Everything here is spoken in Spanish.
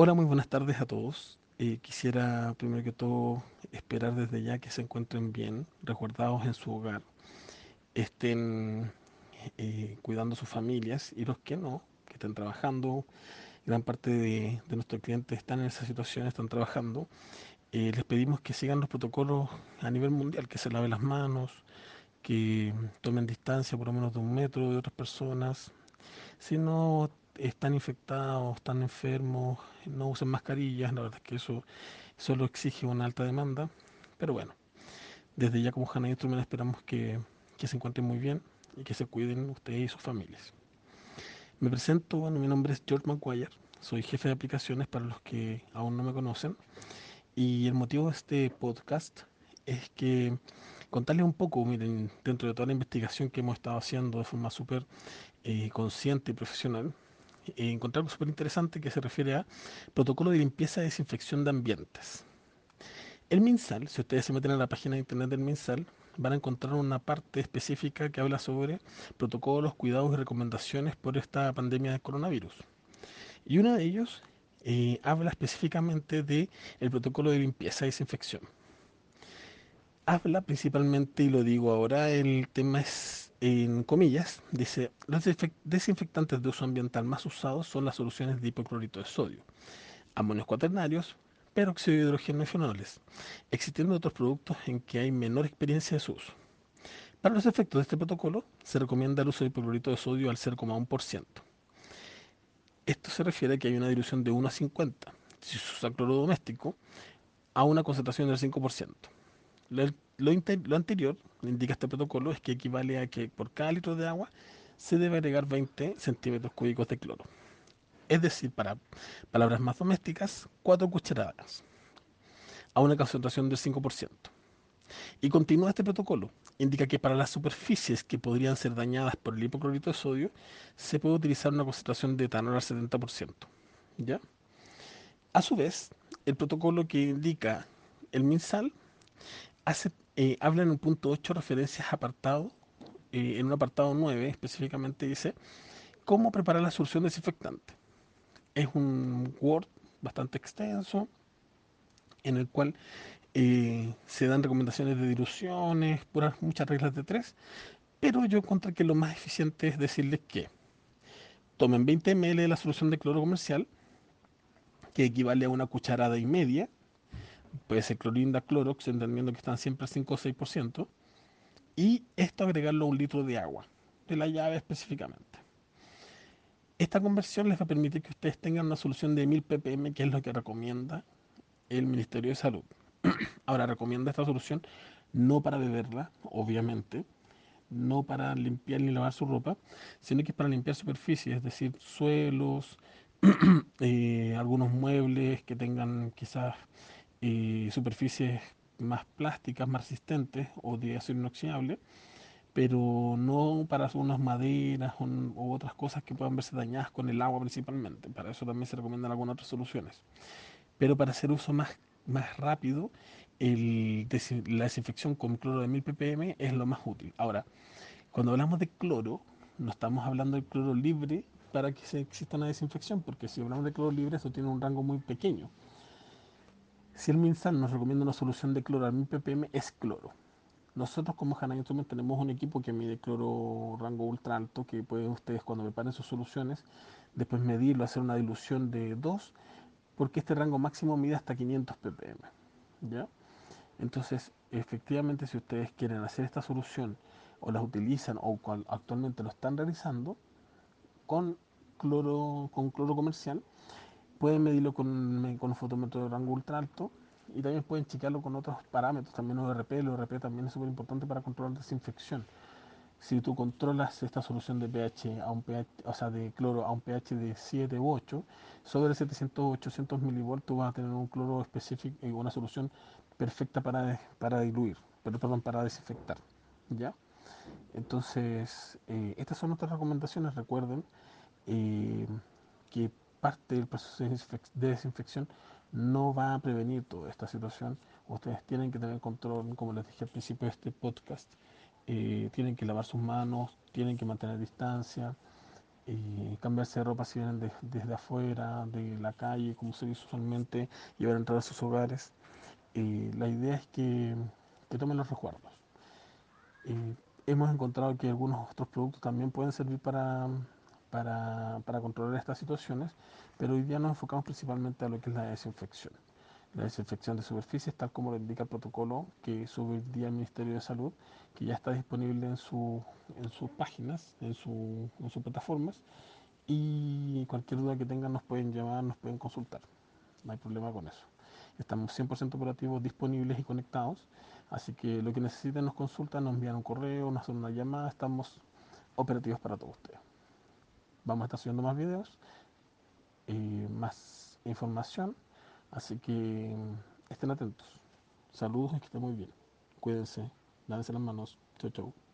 Hola, muy buenas tardes a todos. Eh, quisiera primero que todo esperar desde ya que se encuentren bien, resguardados en su hogar, estén eh, cuidando sus familias y los que no, que estén trabajando. Gran parte de, de nuestros clientes están en esa situación, están trabajando. Eh, les pedimos que sigan los protocolos a nivel mundial, que se laven las manos, que tomen distancia por lo menos de un metro de otras personas. Si no están infectados, están enfermos, no usen mascarillas, la verdad es que eso solo exige una alta demanda, pero bueno, desde ya como Hanna Instrument esperamos que, que se encuentren muy bien y que se cuiden ustedes y sus familias. Me presento, bueno, mi nombre es George McGuire, soy jefe de aplicaciones para los que aún no me conocen y el motivo de este podcast es que contarles un poco, miren, dentro de toda la investigación que hemos estado haciendo de forma súper eh, consciente y profesional, eh, encontré algo súper interesante que se refiere a protocolo de limpieza y desinfección de ambientes. El MinSal, si ustedes se meten en la página de internet del MinSal, van a encontrar una parte específica que habla sobre protocolos, cuidados y recomendaciones por esta pandemia de coronavirus. Y uno de ellos eh, habla específicamente de el protocolo de limpieza y desinfección. Habla principalmente, y lo digo ahora, el tema es en comillas, dice, los desinfectantes de uso ambiental más usados son las soluciones de hipoclorito de sodio, amonios cuaternarios, peróxido de hidrógeno y fenoles, existiendo otros productos en que hay menor experiencia de su uso. Para los efectos de este protocolo, se recomienda el uso de hipoclorito de sodio al 0,1%. Esto se refiere a que hay una dilución de 1 a 50, si se usa cloro doméstico, a una concentración del 5%. Lo, lo, lo, anterior, indica este protocolo, es que equivale a que por cada litro de agua se debe agregar 20 centímetros cúbicos de cloro. Es decir, para palabras más domésticas, 4 cucharadas a una concentración del 5%. Y continúa este protocolo. Indica que para las superficies que podrían ser dañadas por el hipoclorito de sodio, se puede utilizar una concentración de etanol al 70%. ¿Ya? A su vez, el protocolo que indica el MinSal hace, eh, habla en un punto 8 referencias apartado, eh, en un apartado 9 específicamente dice cómo preparar la solución desinfectante. Es un Word bastante extenso en el cual eh, se dan recomendaciones de diluciones, puras muchas reglas de tres, pero yo encontré que lo más eficiente es decirles que tomen 20 ml de la solución de cloro comercial, que equivale a una cucharada y media, puede ser clorinda, clorox, entendiendo que están siempre al 5 o 6%, y esto agregarlo a un litro de agua, de la llave específicamente. Esta conversión les va a permitir que ustedes tengan una solución de 1000 ppm, que es lo que recomienda el Ministerio de Salud. Ahora, recomienda esta solución no para beberla, obviamente, no para limpiar ni lavar su ropa, sino que es para limpiar superficies, es decir, suelos, eh, algunos muebles que tengan quizás eh, superficies más plásticas, más resistentes o de acero inoxidable, pero no para unas maderas o, u otras cosas que puedan verse dañadas con el agua principalmente. Para eso también se recomiendan algunas otras soluciones. Pero para hacer uso más, más rápido, la desinfección con cloro de 1000 ppm es lo más útil. Ahora, cuando hablamos de cloro, no estamos hablando de cloro libre para que se exista una desinfección, porque si hablamos de cloro libre, eso tiene un rango muy pequeño. Si el MinSal nos recomienda una solución de cloro a 1000 ppm, es cloro. Nosotros como Hanna Instrument tenemos un equipo que mide cloro rango ultra alto, que pueden ustedes cuando preparen sus soluciones, después medirlo, hacer una dilución de 2, porque este rango máximo mide hasta 500 ppm. ¿ya? Entonces, efectivamente, si ustedes quieren hacer esta solución o las utilizan o actualmente lo están realizando con cloro, con cloro comercial, pueden medirlo con, con un fotómetro de rango ultra alto y también pueden checarlo con otros parámetros, también ORP, el ORP también es súper importante para controlar desinfección. Si tú controlas esta solución de pH a un pH, o sea, de cloro a un pH de 7 u 8, sobre 700 o 800 milivolts tú vas a tener un cloro específico y una solución perfecta para, para diluir, pero perdón, para desinfectar. ¿Ya? Entonces, eh, estas son nuestras recomendaciones. Recuerden eh, que parte del proceso de desinfección no va a prevenir toda esta situación. Ustedes tienen que tener control, como les dije al principio de este podcast. Eh, tienen que lavar sus manos, tienen que mantener distancia, eh, cambiarse de ropa si vienen de- desde afuera, de la calle, como se dice usualmente, van a entrar a sus hogares. Eh, la idea es que, que tomen los resguardos. Hemos encontrado que algunos otros productos también pueden servir para, para, para controlar estas situaciones, pero hoy día nos enfocamos principalmente a lo que es la desinfección. La desinfección de superficies, tal como lo indica el protocolo que sube el día Ministerio de Salud, que ya está disponible en, su, en sus páginas, en, su, en sus plataformas, y cualquier duda que tengan nos pueden llamar, nos pueden consultar. No hay problema con eso. Estamos 100% operativos, disponibles y conectados. Así que lo que necesiten nos consultan, nos envían un correo, nos hacen una llamada. Estamos operativos para todos ustedes. Vamos a estar subiendo más videos, eh, más información. Así que estén atentos. Saludos y que estén muy bien. Cuídense. Lávense las manos. Chau, chau.